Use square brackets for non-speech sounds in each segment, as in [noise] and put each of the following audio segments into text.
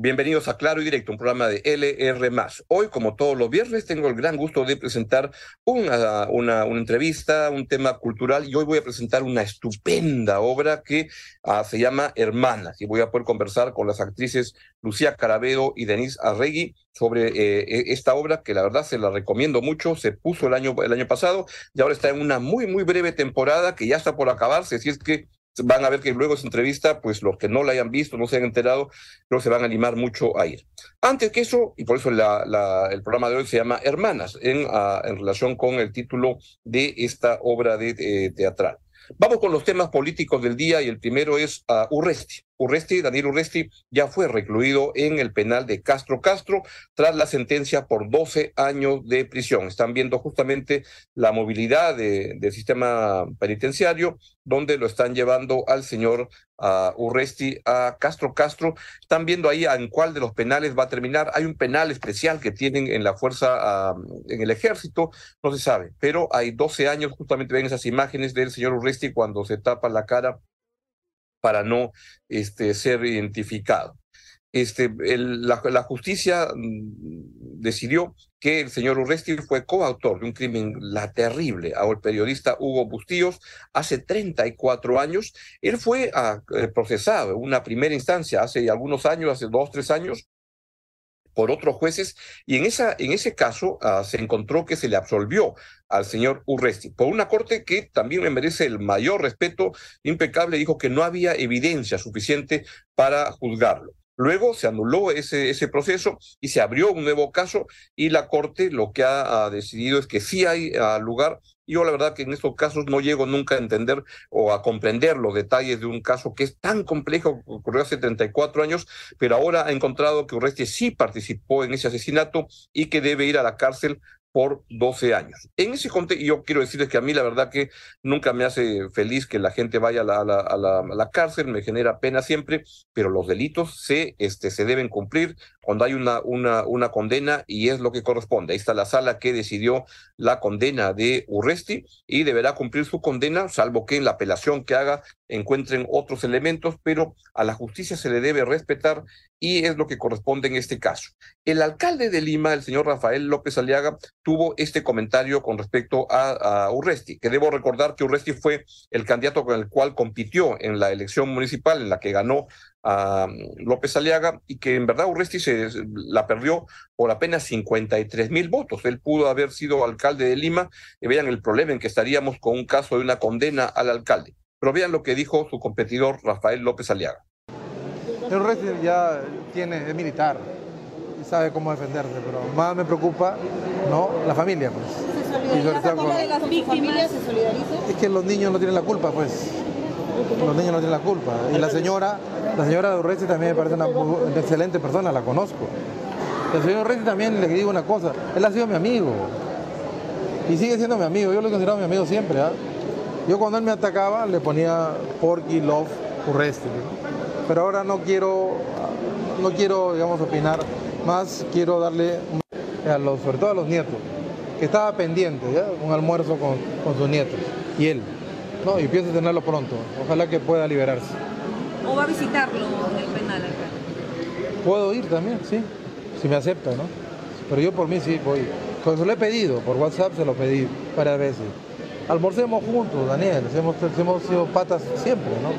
Bienvenidos a Claro y Directo, un programa de LR. Hoy, como todos los viernes, tengo el gran gusto de presentar una, una, una entrevista, un tema cultural, y hoy voy a presentar una estupenda obra que uh, se llama Hermanas, y voy a poder conversar con las actrices Lucía Carabedo y Denise Arregui sobre eh, e, esta obra, que la verdad se la recomiendo mucho, se puso el año, el año pasado y ahora está en una muy, muy breve temporada que ya está por acabarse, si es que van a ver que luego de entrevista, pues los que no la hayan visto, no se han enterado, creo que se van a animar mucho a ir. Antes que eso, y por eso la, el programa de hoy se llama Hermanas, en, uh, en relación con el título de esta obra de, de teatral. Vamos con los temas políticos del día y el primero es uh, Urresti. Urresti, Daniel Urresti, ya fue recluido en el penal de Castro Castro tras la sentencia por 12 años de prisión. Están viendo justamente la movilidad de, del sistema penitenciario, donde lo están llevando al señor Urresti a Castro Castro. Están viendo ahí en cuál de los penales va a terminar. Hay un penal especial que tienen en la fuerza, en el ejército, no se sabe, pero hay 12 años, justamente ven esas imágenes del señor Urresti cuando se tapa la cara para no este, ser identificado. Este, la, justicia decidió que el señor Urresti fue coautor de un crimen la terrible al periodista Hugo Bustíos hace 34 años. Él fue a, eh, procesado en una primera instancia hace algunos años, hace dos, tres años, por otros jueces y en, esa, en ese caso uh, se encontró que se le absolvió al señor Urresti por una corte que también le merece el mayor respeto impecable, dijo que no había evidencia suficiente para juzgarlo. Luego se anuló ese, ese proceso y se abrió un nuevo caso y la Corte lo que ha, decidido es que sí hay uh, lugar. Yo la verdad que en estos casos no llego nunca a entender o a comprender los detalles de un caso que es tan complejo, ocurrió hace 34 años, pero ahora ha encontrado que Urresti sí participó en ese asesinato y que debe ir a la cárcel por 12 años. En ese contexto, yo quiero decirles que a mí la verdad que nunca me hace feliz que la gente vaya a la, a la, a la, cárcel, me genera pena siempre, pero los delitos se, este, se deben cumplir cuando hay una, una, una condena y es lo que corresponde. Ahí está la sala que decidió la condena de Urresti y deberá cumplir su condena, salvo que en la apelación que haga encuentren otros elementos, pero a la justicia se le debe respetar y es lo que corresponde en este caso. El alcalde de Lima, el señor Rafael López Aliaga, tuvo este comentario con respecto a, a, Urresti, que debo recordar que Urresti fue el candidato con el cual compitió en la elección municipal, en la que ganó a López Aliaga, y que en verdad Urresti se la perdió por apenas 53 mil votos. Él pudo haber sido alcalde de Lima, y vean el problema en que estaríamos con un caso de una condena al alcalde. Pero vean lo que dijo su competidor Rafael López Aliaga. Urresti ya tiene, es militar sabe cómo defenderse, pero más me preocupa no la familia. Pues. ¿Se solidariza con de las víctimas? ¿Se solidariza? Es que los niños no tienen la culpa, pues. Los niños no tienen la culpa. Y la señora, la señora de Urresti también me parece una, una excelente persona, la conozco. El señor Urresti también le digo una cosa, él ha sido mi amigo. Y sigue siendo mi amigo, yo lo he considerado mi amigo siempre. ¿eh? Yo cuando él me atacaba le ponía Porky Love Urresti. ¿no? Pero ahora no quiero, no quiero, digamos, opinar más, quiero darle, a los, sobre todo a los nietos, que estaba pendiente, ¿ya? un almuerzo con, con sus nietos, y él. No, y pienso tenerlo pronto. Ojalá que pueda liberarse. ¿O va a visitarlo en el penal acá? Puedo ir también, sí, si me acepta, ¿no? Pero yo por mí sí voy. Pues se lo he pedido, por WhatsApp se lo pedí varias veces. Almorcemos juntos, Daniel, hemos, hemos sido patas siempre, ¿no?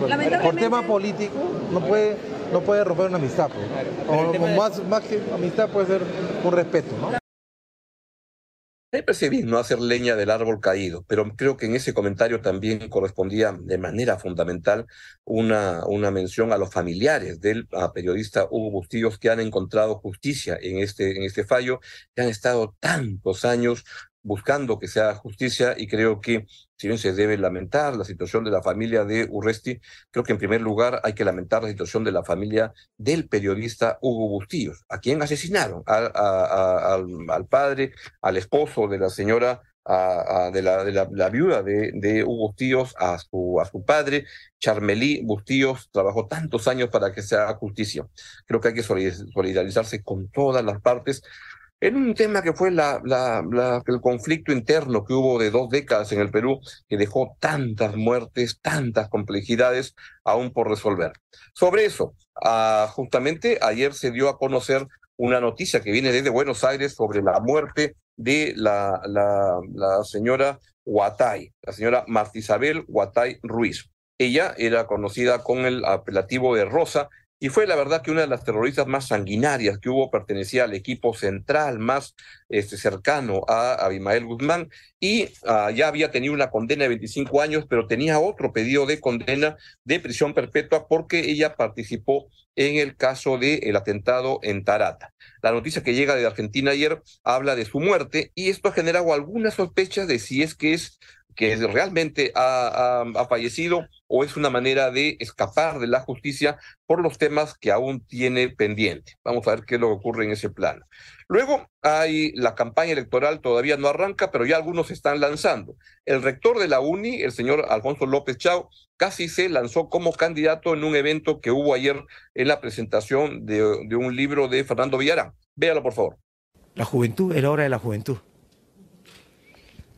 Por tema político no puede, no puede romper una amistad, pues. o, más, más que amistad puede ser un respeto, ¿no? Me parece bien no hacer leña del árbol caído, pero creo que en ese comentario también correspondía de manera fundamental una, una mención a los familiares del a periodista Hugo Bustillos que han encontrado justicia en este, en este fallo, que han estado tantos años buscando que sea justicia y creo que si bien se debe lamentar la situación de la familia de Urresti, creo que en primer lugar hay que lamentar la situación de la familia del periodista Hugo Bustillos, a quien asesinaron, al, padre, al esposo de la señora, de, la, de la, viuda de, de Hugo Bustillos, a su, a su padre, Charmelí Bustillos, trabajó tantos años para que se haga justicia. Creo que hay que solidarizarse con todas las partes en un tema que fue la, el conflicto interno que hubo de dos décadas en el Perú, que dejó tantas muertes, tantas complejidades aún por resolver. Sobre eso, ah, justamente ayer se dio a conocer una noticia que viene desde Buenos Aires sobre la muerte de la señora Huatay, la señora Martisabel Huatay Ruiz. Ella era conocida con el apelativo de Rosa y fue la verdad que una de las terroristas más sanguinarias que hubo pertenecía al equipo central más este, cercano a Abimael Guzmán y ah, ya había tenido una condena de 25 años, pero tenía otro pedido de condena de prisión perpetua porque ella participó en el caso del atentado en Tarata. La noticia que llega de Argentina ayer habla de su muerte y esto ha generado algunas sospechas de si es que es que realmente ha, fallecido o es una manera de escapar de la justicia por los temas que aún tiene pendiente. Vamos a ver qué es lo que ocurre en ese plano. Luego hay la campaña electoral, todavía no arranca, pero ya algunos se están lanzando. El rector de la UNI, el señor Alfonso López Chao, casi se lanzó como candidato en un evento que hubo ayer en la presentación de, un libro de Fernando Villarán. Véalo, por favor. La juventud es la hora de la juventud.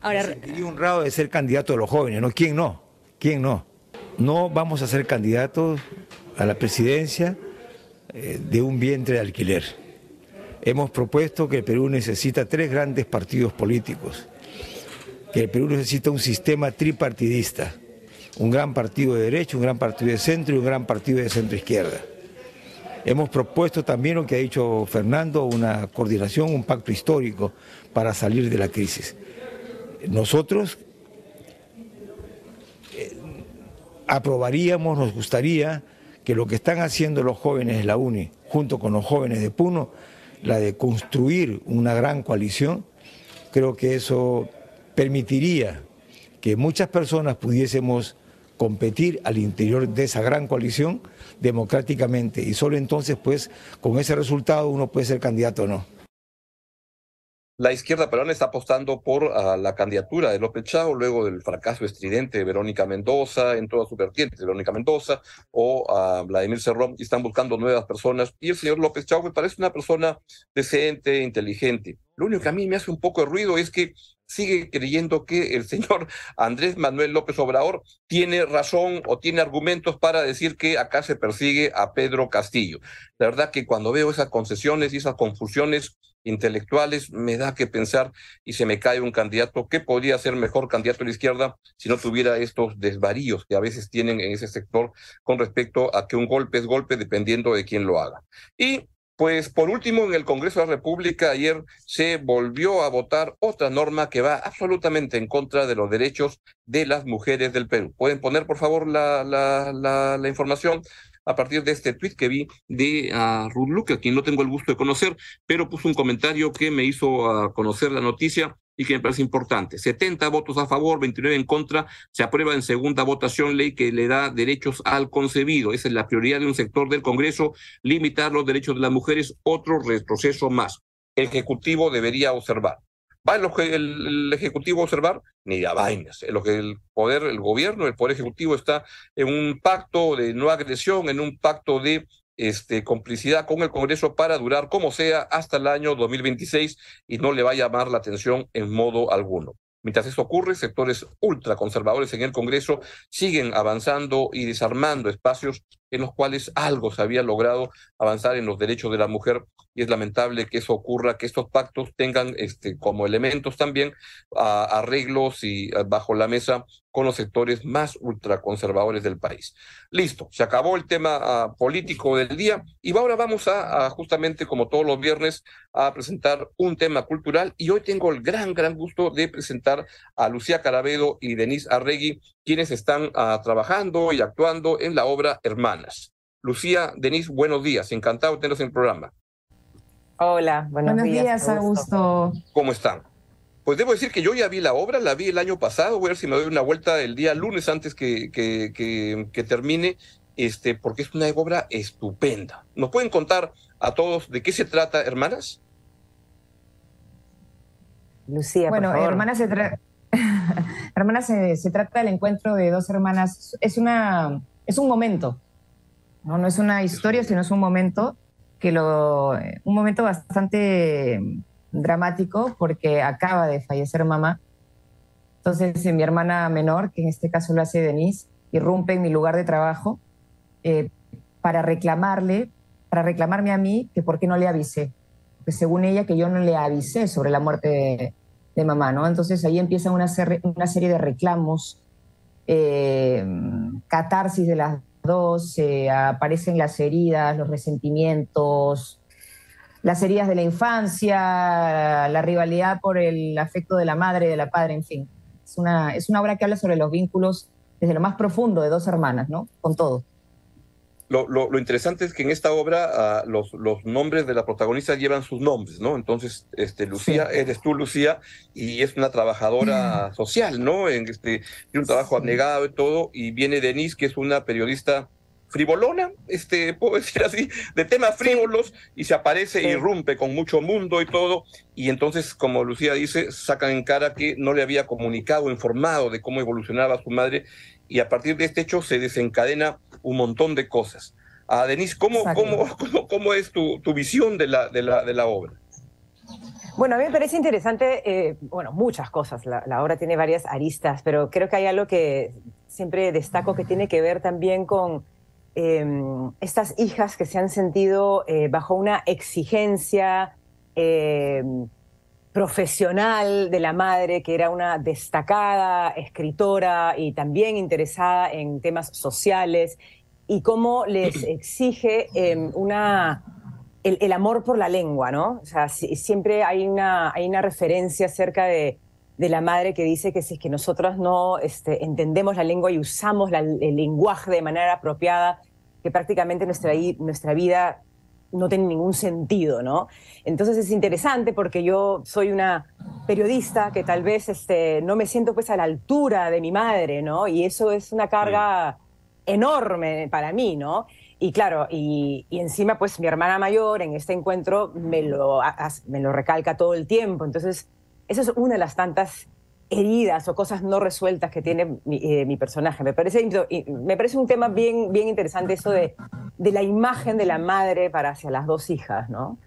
Ahora, Me honrado de ser candidato de los jóvenes, ¿no? ¿Quién no? ¿Quién no? No vamos a ser candidatos a la presidencia eh, de un vientre de alquiler. Hemos propuesto que el Perú necesita tres grandes partidos políticos, que el Perú necesita un sistema tripartidista, un gran partido de derecha, un gran partido de centro y un gran partido de centro izquierda. Hemos propuesto también lo que ha dicho Fernando, una coordinación, un pacto histórico para salir de la crisis nosotros eh, aprobaríamos, nos gustaría que lo que están haciendo los jóvenes de la UNI, junto con los jóvenes de Puno, la de construir una gran coalición, creo que eso permitiría que muchas personas pudiésemos competir al interior de esa gran coalición democráticamente y solo entonces pues con ese resultado uno puede ser candidato o no. La izquierda peruana está apostando por ah, la candidatura de López Chao luego del fracaso estridente de Verónica Mendoza en todas sus vertientes, Verónica Mendoza o a Vladimir Cerrón, y están buscando nuevas personas. Y el señor López Chao me parece una persona decente, inteligente. Lo único que a mí me hace un poco de ruido es que sigue creyendo que el señor [laughs] Andrés Manuel López Obrador tiene razón o tiene argumentos para decir que acá se persigue a Pedro Castillo. La verdad que cuando veo esas concesiones y esas confusiones intelectuales me da que pensar y se me cae un candidato que podría ser mejor candidato a la izquierda si no tuviera estos desvaríos que a veces tienen en ese sector con respecto a que un golpe es golpe dependiendo de quién lo haga. Y pues por último, en el Congreso de la República ayer se volvió a votar otra norma que va absolutamente en contra de los derechos de las mujeres del Perú. ¿Pueden poner, por favor, la, información? a partir de este tweet que vi de uh, Ruth a quien no tengo el gusto de conocer, pero puso un comentario que me hizo uh, conocer la noticia y que me parece importante. 70 votos a favor, 29 en contra. Se aprueba en segunda votación ley que le da derechos al concebido. Esa es la prioridad de un sector del Congreso, limitar los derechos de las mujeres, otro retroceso más. El Ejecutivo debería observar. ¿Va el, el, Ejecutivo a observar? Ni la vainas. Lo el poder, el gobierno, el poder ejecutivo está en un pacto de no agresión, en un pacto de este, complicidad con el Congreso para durar como sea hasta el año 2026 y no le va a llamar la atención en modo alguno. Mientras esto ocurre, sectores ultraconservadores en el Congreso siguen avanzando y desarmando espacios en los cuales algo se había logrado avanzar en los derechos de la mujer y es lamentable que eso ocurra, que estos pactos tengan este, como elementos también arreglos y bajo la mesa con los sectores más ultraconservadores del país. Listo, se acabó el tema político del día y ahora vamos a, justamente como todos los viernes a presentar un tema cultural y hoy tengo el gran, gran gusto de presentar a Lucía Carabedo y Denise Arregui, quienes están trabajando y actuando en la obra Hermana. Lucía, Denise, buenos días. Encantado de tenerlos en el programa. Hola, buenos, buenos días. Augusto. ¿Cómo están? Pues debo decir que yo ya vi la obra, la vi el año pasado, voy a ver si me doy una vuelta el día lunes antes que, que, que, termine, este, porque es una obra estupenda. ¿Nos pueden contar a todos de qué se trata, hermanas? Lucía, bueno, por favor. hermanas se, [laughs] hermanas se, se trata del encuentro de dos hermanas. Es una, es un momento, no, no es una historia, sino es un momento que lo, un momento bastante dramático porque acaba de fallecer mamá. Entonces mi hermana menor, que en este caso lo hace Denise, irrumpe en mi lugar de trabajo eh, para reclamarle, para reclamarme a mí que por qué no le avisé. Que según ella que yo no le avisé sobre la muerte de, mamá, ¿no? Entonces ahí empieza una, una serie de reclamos, eh, catarsis de las dos, aparecen las heridas, los resentimientos, las heridas de la infancia, la rivalidad por el afecto de la madre de la padre, en fin. Es una, es una obra que habla sobre los vínculos desde lo más profundo de dos hermanas, ¿no? Con todo. Lo, lo, interesante es que en esta obra uh, los, los, nombres de la protagonista llevan sus nombres, ¿no? Entonces, este, Lucía, eres tú, Lucía, y es una trabajadora social, ¿no? En este, tiene un trabajo abnegado y todo, y viene Denise, que es una periodista frivolona, este, [laughs] puedo decir así, de temas frívolos, y se aparece, y irrumpe con mucho mundo y todo, y entonces, como Lucía dice, sacan en cara que no le había comunicado, informado de cómo evolucionaba su madre, y a partir de este hecho se desencadena un montón de cosas. A Denise, ¿cómo, [laughs] cómo, cómo, es tu, tu visión de la, de, la, de la obra? Bueno, a mí me parece interesante, eh, bueno, muchas cosas, la, la, obra tiene varias aristas, pero creo que hay algo que siempre destaco que tiene que ver también con Em, estas hijas que se han sentido eh, bajo una exigencia em, profesional de la madre, que era una destacada escritora y también interesada en temas sociales, y cómo les [clears throat] exige em, una, el, amor por la lengua, ¿no? O sea, siempre hay una, hay una referencia acerca de, de la madre que dice que si es que nosotros no este, entendemos la lengua y usamos el lenguaje de manera apropiada, que prácticamente nuestra, nuestra vida no tiene ningún sentido, ¿no? Entonces es interesante porque yo soy una periodista que tal vez este, no me siento pues a la altura de mi madre, ¿no? Y eso es una carga enorme para mí, ¿no? Y claro, y, y, encima pues mi hermana mayor en este encuentro me lo, me lo recalca todo el tiempo. Entonces, esa es una de las tantas heridas o cosas no resueltas que tiene mi, eh, personaje. Me parece, me parece un tema bien, bien interesante eso de, de la imagen de la madre para hacia las dos hijas, ¿no?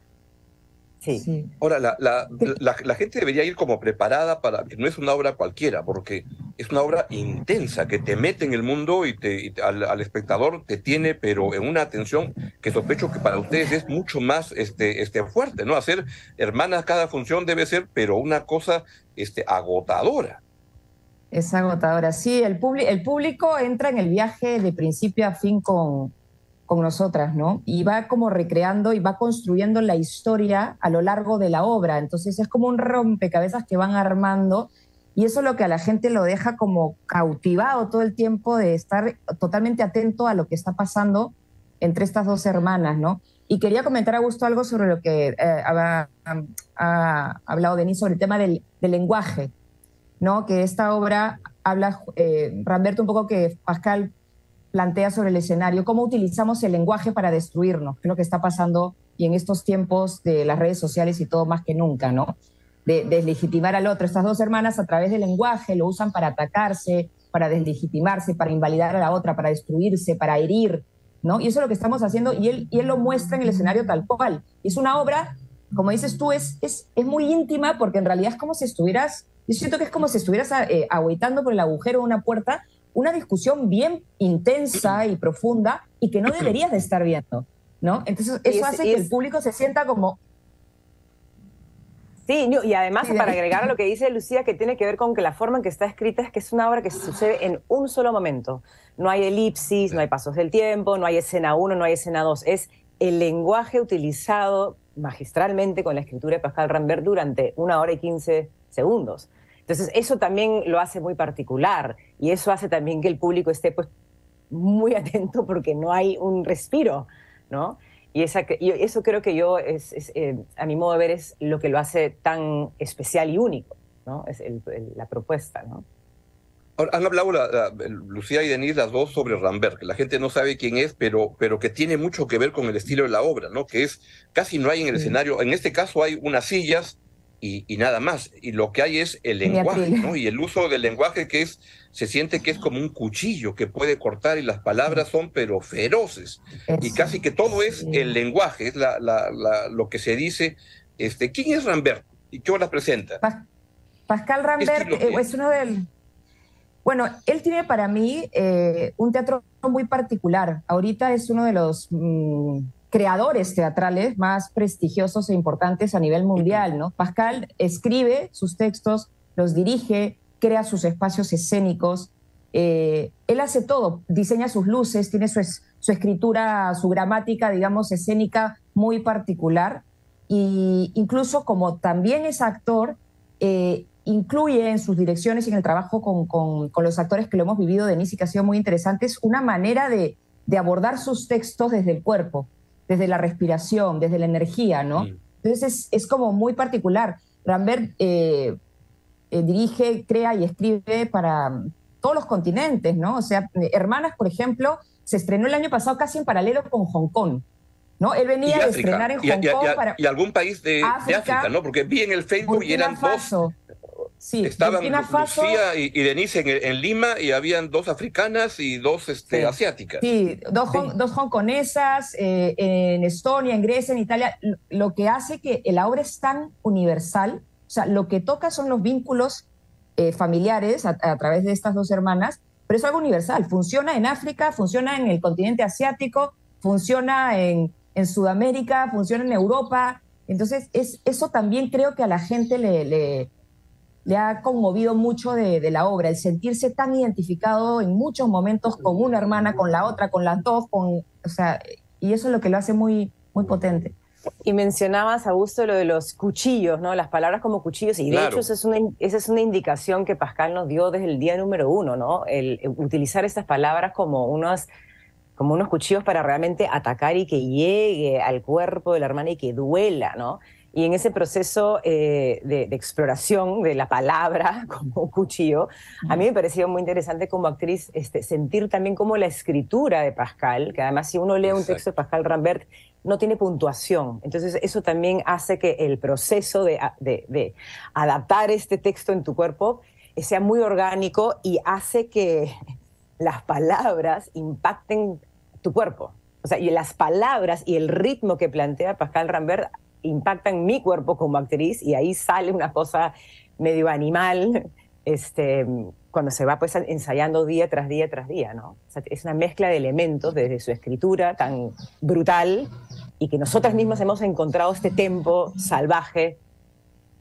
Sí. Ahora, la, la, la, gente debería ir como preparada para que no es una obra cualquiera, porque es una obra intensa que te mete en el mundo y, al, espectador te tiene, pero en una atención que sospecho que para ustedes es mucho más este, este fuerte, ¿no? Hacer hermanas cada función debe ser, pero una cosa este, agotadora. Es agotadora, sí. El, el público entra en el viaje de principio a fin con con nosotras, ¿no? Y va como recreando y va construyendo la historia a lo largo de la obra. Entonces es como un rompecabezas que van armando y eso es lo que a la gente lo deja como cautivado todo el tiempo de estar totalmente atento a lo que está pasando entre estas dos hermanas, ¿no? Y quería comentar a gusto algo sobre lo que eh, ha, hablado Denis sobre el tema del, lenguaje, ¿no? Que esta obra habla, eh, Ramberto, un poco que Pascal plantea sobre el escenario, cómo utilizamos el lenguaje para destruirnos, que es lo que está pasando y en estos tiempos de las redes sociales y todo más que nunca, ¿no? De deslegitimar al otro. Estas dos hermanas a través del lenguaje lo usan para atacarse, para deslegitimarse, para invalidar a la otra, para destruirse, para herir, ¿no? Y eso es lo que estamos haciendo y él, y él lo muestra en el escenario tal cual. Es una obra, como dices tú, es, es, es muy íntima porque en realidad es como si estuvieras, yo siento que es como si estuvieras eh, por el agujero de una puerta una discusión bien intensa y profunda y que no deberías de estar viendo, ¿no? Entonces eso hace que el público se sienta como... Sí, y además para agregar a lo que dice Lucía, que tiene que ver con que la forma en que está escrita es que es una obra que sucede en un solo momento. No hay elipsis, no hay pasos del tiempo, no hay escena 1, no hay escena 2. Es el lenguaje utilizado magistralmente con la escritura de Pascal Rambert durante una hora y quince segundos. Entonces, eso también lo hace muy particular y eso hace también que el público esté pues, muy atento porque no hay un respiro, ¿no? Y, esa, eso creo que yo, es, eh, a mi modo de ver, es lo que lo hace tan especial y único, ¿no? Es la propuesta, ¿no? Han hablado Lucía y Denise, las dos, sobre Rambert, que la gente no sabe quién es, pero, pero que tiene mucho que ver con el estilo de la obra, ¿no? Que es, casi no hay en el escenario, en este caso hay unas sillas, y, nada más. Y lo que hay es el lenguaje, ¿no? Y el uso del lenguaje que es, se siente que es como un cuchillo que puede cortar y las palabras son pero feroces. Y casi que todo es el lenguaje, es la, la, lo que se dice. Este, ¿Quién es Rambert? ¿Y qué las presenta? Pascal Rambert eh, es uno del... Bueno, él tiene para mí eh, un teatro muy particular. Ahorita es uno de los mm, creadores teatrales más prestigiosos e importantes a nivel mundial, ¿no? Pascal escribe sus textos, los dirige, crea sus espacios escénicos. Eh, él hace todo, diseña sus luces, tiene su, su escritura, su gramática, digamos, escénica muy particular. Y incluso como también es actor, eh, incluye en sus direcciones y en el trabajo con, con, los actores que lo hemos vivido, Denise, y que ha sido muy interesante, es una manera de, de, abordar sus textos desde el cuerpo, desde la respiración, desde la energía, ¿no? Mm. Entonces es, es, como muy particular. Rambert eh, eh, dirige, crea y escribe para todos los continentes, ¿no? O sea, Hermanas, por ejemplo, se estrenó el año pasado casi en paralelo con Hong Kong. ¿no? Él venía de estrenar en Hong Kong para... y algún país de África, ¿no? Porque vi en el Facebook y eran dos Sí, Estaban Lucía y, Denise en, Lima y habían dos africanas y dos este, asiáticas. Sí, dos, dos hongkonesas eh, en Estonia, en Grecia, en Italia. Lo que hace que la obra es tan universal, o sea, lo que toca son los vínculos eh, familiares a, través de estas dos hermanas, pero es algo universal. Funciona en África, funciona en el continente asiático, funciona en, en Sudamérica, funciona en Europa. Entonces, es, eso también creo que a la gente le le ha conmovido mucho de, la obra, el sentirse tan identificado en muchos momentos con una hermana, con la otra, con las dos, con, o sea, y eso es lo que lo hace muy, muy potente. Y mencionabas, Augusto, lo de los cuchillos, ¿no? Las palabras como cuchillos. Y de hecho, esa es, una, esa es una indicación que Pascal nos dio desde el día número uno, ¿no? El, utilizar estas palabras como unos, como unos cuchillos para realmente atacar y que llegue al cuerpo de la hermana y que duela, ¿no? Y en ese proceso eh, de, exploración de la palabra [laughs] como cuchillo, a mí me pareció muy interesante como actriz este, sentir también como la escritura de Pascal, que además si uno lee un texto de Pascal Rambert, no tiene puntuación. Entonces eso también hace que el proceso de, de adaptar este texto en tu cuerpo sea muy orgánico y hace que [laughs] las palabras impacten tu cuerpo. O sea, y las palabras y el ritmo que plantea Pascal Rambert impacta en mi cuerpo como actriz y ahí sale una cosa medio animal [laughs] este, cuando se va pues ensayando día tras día tras día, ¿no? es una mezcla de elementos desde su escritura tan brutal y que nosotras mismas hemos encontrado este tempo salvaje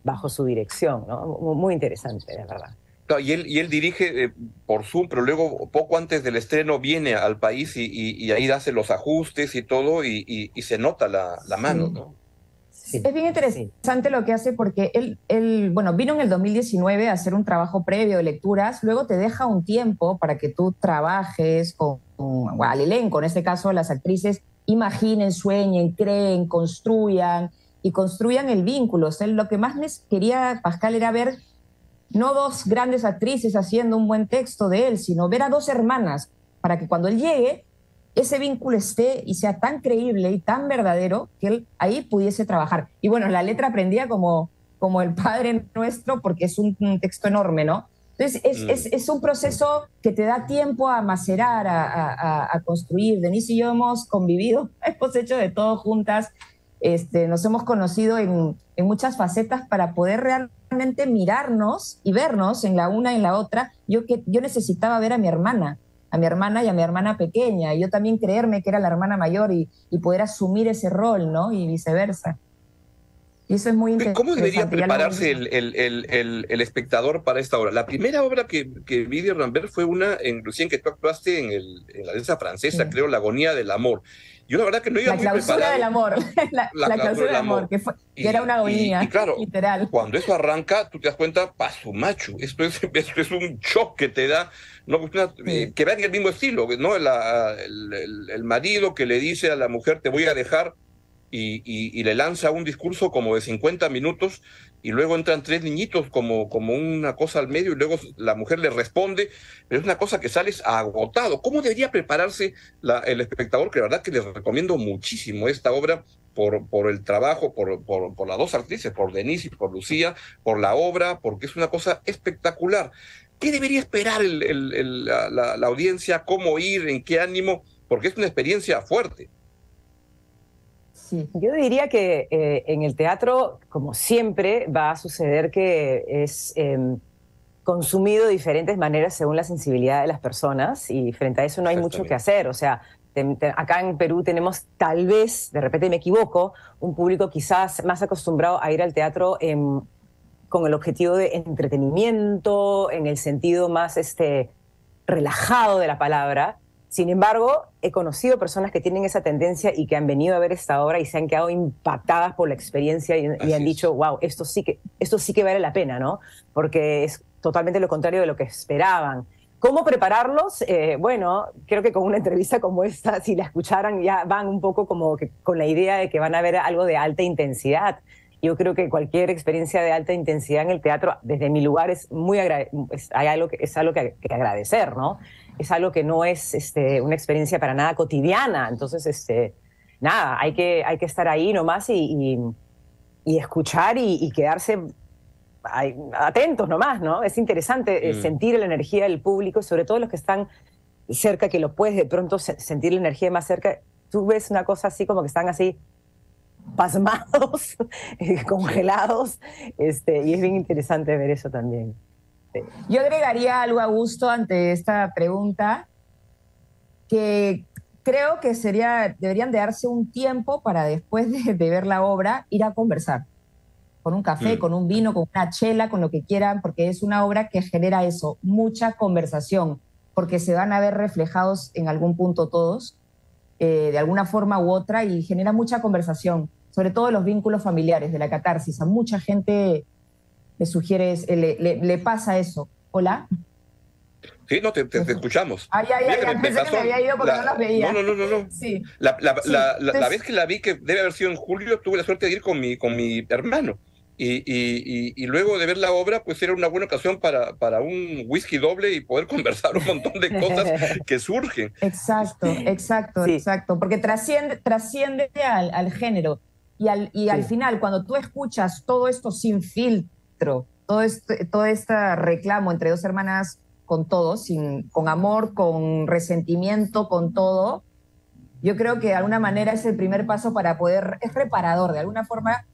bajo su dirección, ¿no? Muy interesante, la verdad. y, él, y él dirige eh, por Zoom, pero luego poco antes del estreno viene al país y, y, ahí hace los ajustes y todo y, se nota la, la mano, ¿no? Es bien interesante lo que hace porque él, él, bueno, vino en el 2019 a hacer un trabajo previo de lecturas, luego te deja un tiempo para que tú trabajes con, con al elenco, en este caso las actrices imaginen, sueñen, creen, construyan y construyan el vínculo. O sea, lo que más les quería Pascal era ver no dos grandes actrices haciendo un buen texto de él, sino ver a dos hermanas para que cuando él llegue ese vínculo esté y sea tan creíble y tan verdadero que él ahí pudiese trabajar. Y bueno, la letra aprendía como, como el Padre Nuestro porque es un, texto enorme, ¿no? Entonces, es, mm. es, es, un proceso que te da tiempo a macerar, a, a, a, construir. Denise y yo hemos convivido, [laughs] hemos hecho de todo juntas, este, nos hemos conocido en, en muchas facetas para poder realmente mirarnos y vernos en la una y en la otra. Yo, que, yo necesitaba ver a mi hermana, a mi hermana y a mi hermana pequeña, y yo también creerme que era la hermana mayor y, poder asumir ese rol, ¿no? Y viceversa. Y eso es muy interesante. ¿Cómo debería prepararse el, el, el, espectador para esta obra? La primera obra que, que vi de Rambert fue una, en, Lucien, que tú actuaste en, en la danza francesa, creo, La agonía del amor. Yo la verdad que no iba la muy clausura del amor, [laughs] la, la, clausura del amor, que, fue, que era una agonía, y, claro, literal. Cuando eso arranca, tú te das cuenta, paso macho, esto es, [laughs] esto es un shock que te da no, eh, que vean el mismo estilo, ¿no? el, el, marido que le dice a la mujer te voy a dejar y, y, le lanza un discurso como de 50 minutos y luego entran tres niñitos como, como una cosa al medio y luego la mujer le responde, pero es una cosa que sales agotado. ¿Cómo debería prepararse la, el espectador? Que la verdad que les recomiendo muchísimo esta obra por, por el trabajo, por, por, por las dos actrices, por Denise y por Lucía, por la obra, porque es una cosa espectacular. ¿Qué debería esperar la, audiencia? ¿Cómo ir? ¿En qué ánimo? Porque es una experiencia fuerte. Sí. Yo diría que eh, en el teatro, como siempre, va a suceder que es em, consumido de diferentes maneras según la sensibilidad de las personas y frente a eso no hay mucho que hacer. O sea, acá en Perú tenemos tal vez, de repente me equivoco, un público quizás más acostumbrado a ir al teatro con el objetivo de entretenimiento, en el sentido más este, relajado de la palabra. Sin embargo, he conocido personas que tienen esa tendencia y que han venido a ver esta obra y se han quedado impactadas por la experiencia y, han dicho, wow, esto sí, que, esto sí que vale la pena, ¿no? Porque es totalmente lo contrario de lo que esperaban. ¿Cómo prepararlos? Eh, bueno, creo que con una entrevista como esta, si la escucharan, ya van un poco como que con la idea de que van a ver algo de alta intensidad. Yo creo que cualquier experiencia de alta intensidad en el teatro, desde mi lugar, es muy es, hay algo que, es algo que, agradecer, ¿no? Es algo que no es este, una experiencia para nada cotidiana. Entonces, este, nada, hay que, hay que estar ahí nomás y, y, escuchar y, y quedarse atentos nomás, ¿no? Es interesante eh, mm. sentir la energía del público, sobre todo los que están cerca, que lo puedes de pronto sentir la energía más cerca. Tú ves una cosa así como que están así pasmados, [laughs] eh, congelados, este, y es bien interesante ver eso también. Yo agregaría algo a gusto ante esta pregunta, que creo que sería, deberían de darse un tiempo para después de ver la obra ir a conversar con un café, mm. con un vino, con una chela, con lo que quieran, porque es una obra que genera eso, mucha conversación, porque se van a ver reflejados en algún punto todos, eh, de alguna forma u otra, y genera mucha conversación, sobre todo los vínculos familiares, de la catarsis. A mucha gente le sugiere, le, le, pasa eso. Hola. Sí, no, te, escuchamos. Ay, ay, ay, pensé que me había ido porque no las veía. No, no, no, no. Sí. La, la, la, vez que la vi, que debe haber sido en julio, tuve la suerte de ir con mi, con mi hermano. Y, luego de ver la obra, pues era una buena ocasión para, para un whisky doble y poder [laughs] conversar un montón de cosas que surgen. Exacto, exacto, exacto, porque trasciende, trasciende al, al género. Y al, y al final, cuando tú escuchas todo esto sin filtro, todo este, todo este reclamo entre dos hermanas con todo, sin, con amor, con resentimiento, con todo, yo creo que de alguna manera es el primer paso para poder, es reparador, de alguna forma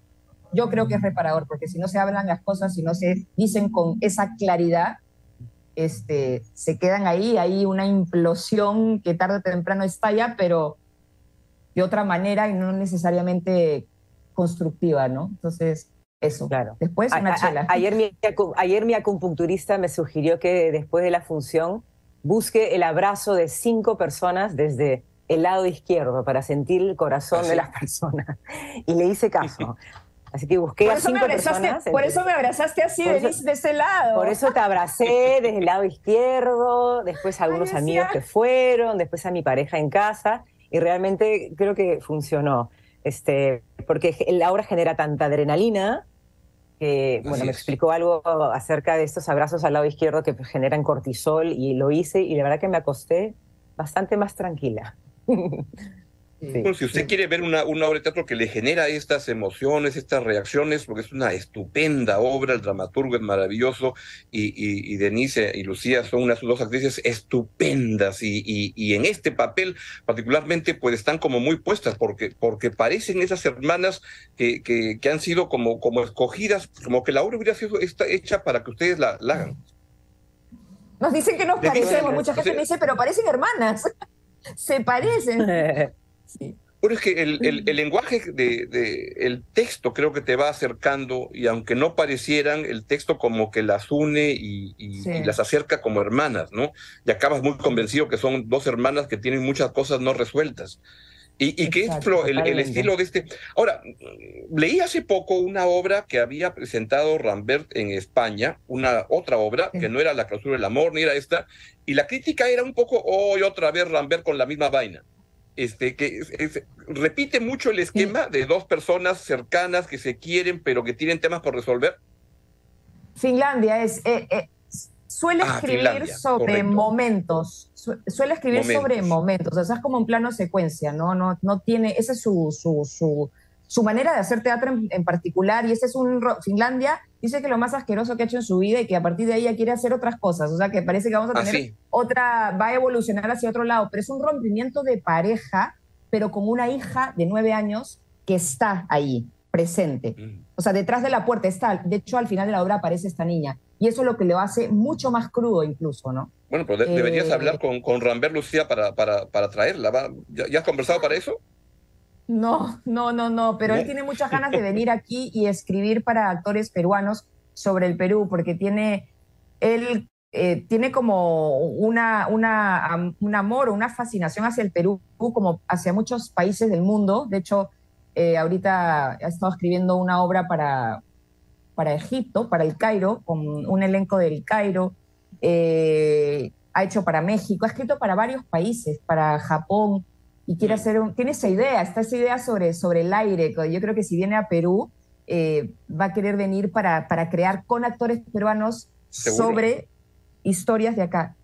yo creo que es reparador, porque si no se hablan las cosas, si no se dicen con esa claridad, este, se quedan ahí, hay una implosión que tarde o temprano estalla, pero de otra manera y no necesariamente constructiva, ¿no? Entonces, eso. Claro. Después una chela. ayer, mi, ayer mi acupunturista me sugirió que después de la función busque el abrazo de cinco personas desde el lado izquierdo para sentir el corazón de las personas. [laughs] Y le hice caso. [laughs] Así que busqué por a cinco personas. Por eso me abrazaste así, de, ese lado. Por eso te abracé [laughs] desde el lado izquierdo, después a algunos amigos que fueron, después a mi pareja en casa, y realmente creo que funcionó. Este, porque la obra genera tanta adrenalina que, bueno, me explicó algo acerca de estos abrazos al lado izquierdo que generan cortisol y lo hice y la verdad que me acosté bastante más tranquila. [laughs] si usted quiere ver una, una, obra de teatro que le genera estas emociones, estas reacciones, porque es una estupenda obra, el dramaturgo es maravilloso y, y, Denise y Lucía son unas dos actrices estupendas y, y, en este papel particularmente pues están como muy puestas porque, porque parecen esas hermanas que, que, que han sido como, como escogidas, como que la obra hubiera sido está hecha para que ustedes la, hagan. Nos dicen que nos parecemos, mucha gente me dice, pero parecen hermanas. [laughs] Se parecen. [laughs] Pero es que el, el, lenguaje de, de, el texto creo que te va acercando y aunque no parecieran, el texto como que las une y, las acerca como hermanas, ¿no? Y acabas muy convencido que son dos hermanas que tienen muchas cosas no resueltas. Y, y que es el, el, estilo de este. Ahora, leí hace poco una obra que había presentado Rambert en España, una otra obra que no era La clausura del amor, ni era esta, y la crítica era un poco, hoy otra vez Rambert con la misma vaina este, que repite mucho el esquema de dos personas cercanas que se quieren, pero que tienen temas por resolver. Finlandia es. Eh, eh, suele ah, escribir sobre momentos, suele escribir sobre momentos, o sea, es como un plano secuencia, ¿no? No, no tiene, esa es su, su, su, su manera de hacer teatro en, particular, y ese es un... Finlandia dice que lo más asqueroso que ha hecho en su vida y que a partir de ahí ya quiere hacer otras cosas, o sea que parece que vamos a ah, tener otra, va a evolucionar hacia otro lado, pero es un rompimiento de pareja, pero con una hija de nueve años que está ahí, presente. Mm. O sea, detrás de la puerta está. De hecho, al final de la obra aparece esta niña. Y eso es lo que lo hace mucho más crudo incluso, ¿no? Bueno, pero de- deberías Eh, hablar con, con Rambert Lucía para, para, para traerla. ¿va? ¿Ya, ya has conversado para eso? No, no, no, no, pero él [laughs] tiene muchas ganas de venir aquí y escribir para actores peruanos sobre el Perú, porque tiene, él eh, tiene como una, una, un amor una fascinación hacia el Perú, como hacia muchos países del mundo. De hecho, eh, ahorita ha estado escribiendo una obra para, para Egipto, para el Cairo, con un elenco del Cairo. Eh, ha hecho para México, ha escrito para varios países, para Japón, y quiere hacer un, tiene esa idea, está esa idea sobre, sobre el aire. Yo creo que si viene a Perú, eh, va a querer venir para, para crear con actores peruanos Seguro. sobre historias de acá.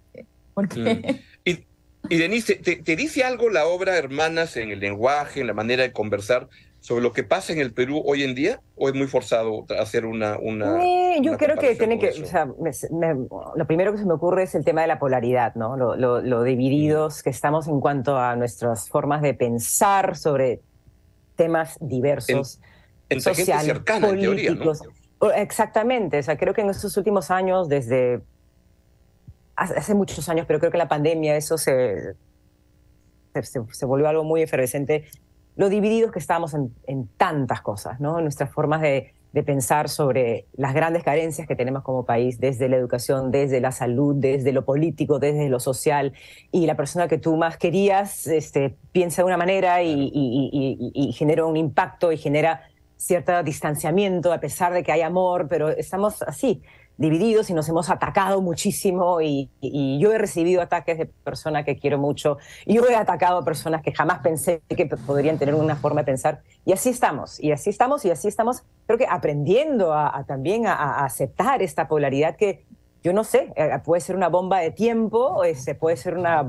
Porque Mm. Y, y Denise, ¿te, te dice algo la obra Hermanas en el lenguaje, en la manera de conversar sobre lo que pasa en el Perú hoy en día? ¿O es muy forzado hacer una... una Eh, yo una creo que tiene que, o sea, me- me- lo primero que se me ocurre es el tema de la polaridad, ¿no? Lo, lo- lo divididos que estamos en cuanto a nuestras formas de pensar sobre temas diversos, Entre gente sociales, cercana, en teoría, ¿no? políticos. Exactamente, o sea, creo que en estos últimos años, desde hace, muchos años, pero creo que la pandemia, eso se, se- se volvió algo muy efervescente, lo divididos que estábamos en, en tantas cosas, ¿no? Nuestras formas de, de pensar sobre las grandes carencias que tenemos como país, desde la educación, desde la salud, desde lo político, desde lo social, y la persona que tú más querías este, piensa de una manera y, y- y- y- y genera un impacto y genera cierto distanciamiento a pesar de que hay amor, pero estamos así, divididos y nos hemos atacado muchísimo y, y yo he recibido ataques de personas que quiero mucho y yo he atacado a personas que jamás pensé que podrían tener una forma de pensar y así estamos, y así estamos, y así estamos, creo que aprendiendo a, a también a, a aceptar esta polaridad que yo no sé, eh, puede ser una bomba de tiempo, este, puede ser una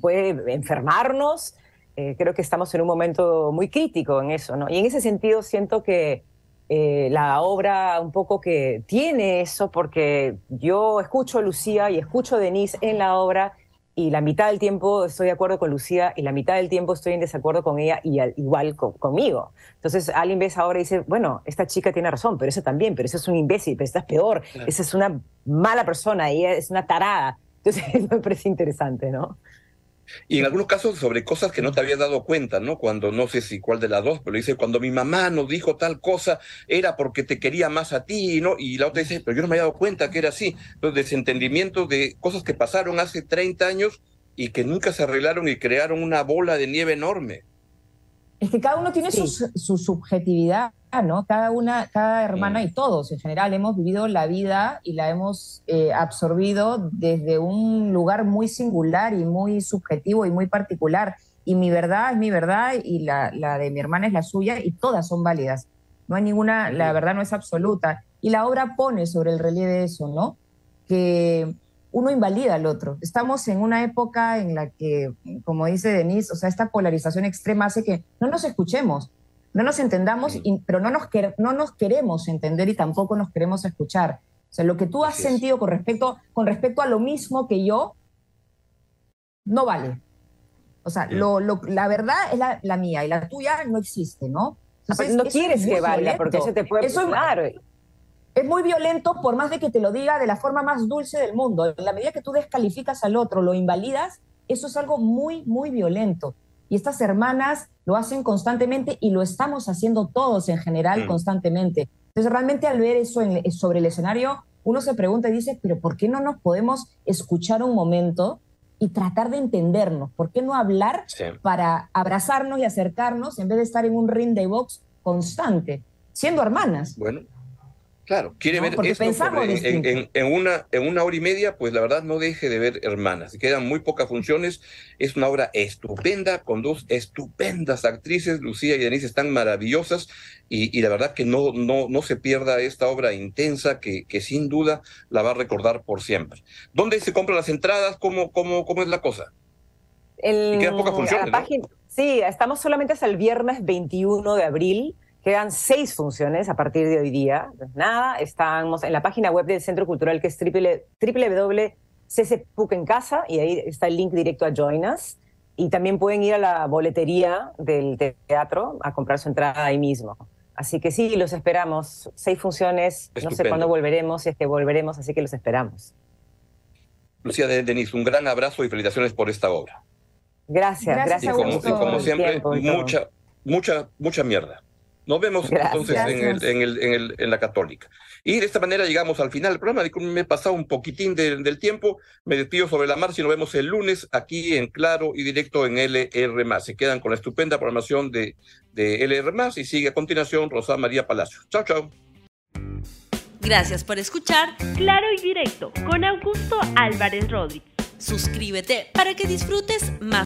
puede enfermarnos. Eh, creo que estamos en un momento muy crítico en eso, ¿no? Y en ese sentido siento que eh, la obra un poco que tiene eso, porque yo escucho a Lucía y escucho a Denise en la obra y la mitad del tiempo estoy de acuerdo con Lucía y la mitad del tiempo estoy en desacuerdo con ella y al- igual co- conmigo. Entonces alguien ve esa obra y dice, bueno, esta chica tiene razón, pero ese también, pero ese es un imbécil, pero esta es peor, Claro. esa es una mala persona, ella es una tarada. Entonces [laughs] me parece interesante, ¿no? Y en algunos casos sobre cosas que no te habías dado cuenta, ¿no? Cuando, no sé si cuál de las dos, pero dice, cuando mi mamá nos dijo tal cosa, era porque te quería más a ti, ¿no? Y la otra dice, pero yo no me había dado cuenta que era así. Entonces, desentendimientos de cosas que pasaron hace 30 años y que nunca se arreglaron y crearon una bola de nieve enorme. Es que cada uno tiene Sí. su, su subjetividad, ¿no? Cada una, cada hermana Mm. y todos en general hemos vivido la vida y la hemos eh, absorbido desde un lugar muy singular y muy subjetivo y muy particular. Y mi verdad es mi verdad y la, la de mi hermana es la suya y todas son válidas. No hay ninguna, la Ujú. verdad no es absoluta. Y la obra pone sobre el relieve eso, ¿no? Que uno invalida al otro. Estamos en una época en la que, como dice Denise, o sea, esta polarización extrema hace que no nos escuchemos, no nos entendamos, y- pero no nos, quer- no nos queremos entender y tampoco nos queremos escuchar. O sea, lo que tú has Así es. sentido con respecto, con respecto a lo mismo que yo, no vale. O sea, lo- lo- la verdad es la, la mía y la tuya no existe, ¿no? Entonces, no quieres que valga, porque eso te puede... Eso es- es muy violento por más de que te lo diga de la forma más dulce del mundo. En la medida que tú descalificas al otro, lo invalidas, eso es algo muy, muy violento. Y estas hermanas lo hacen constantemente y lo estamos haciendo todos en general Mm. constantemente. Entonces, realmente al ver eso en- sobre el escenario, uno se pregunta y dice, pero ¿por qué no nos podemos escuchar un momento y tratar de entendernos? ¿Por qué no hablar Sí. para abrazarnos y acercarnos en vez de estar en un ring de box constante, siendo hermanas? Bueno, claro, quiere No, ver porque esto pensamos en, distinto. en- en una, en una hora y media, pues la verdad no deje de ver Hermanas. Quedan muy pocas funciones. Es una obra estupenda, con dos estupendas actrices. Lucía y Denise están maravillosas y, y la verdad que no, no, no se pierda esta obra intensa que, que sin duda la va a recordar por siempre. ¿Dónde se compran las entradas? ¿Cómo, cómo, cómo es la cosa? El- Y quedan pocas funciones, la ¿no? página- Sí, estamos solamente hasta el viernes 21 de abril. Quedan seis funciones a partir de hoy día. Pues nada, estamos en la página web del Centro Cultural que es www.ccpuc en casa y ahí está el link directo a Join Us. y también pueden ir a la boletería del teatro a comprar su entrada ahí mismo. Así que sí, los esperamos. Seis funciones, no sé cuándo volveremos, si es que volveremos, así que los esperamos. Lucía de Denis, un gran abrazo y felicitaciones por esta obra. Gracias, Gracias, Y como, y como siempre, tiempo mucha, mucha, mucha mierda. Nos vemos Gracias. entonces en, el, en, el, en, el, en la Católica. Y de esta manera llegamos al final del programa. Me he pasado un poquitín de- del tiempo. Me despido sobre la marcha y nos vemos el lunes aquí en Claro y Directo en LR. Se quedan con la estupenda programación de, de LR y sigue a continuación Rosa María Palacio. Chao, chao. Gracias por escuchar Claro y Directo con Augusto Álvarez Rodríguez. Suscríbete para que disfrutes más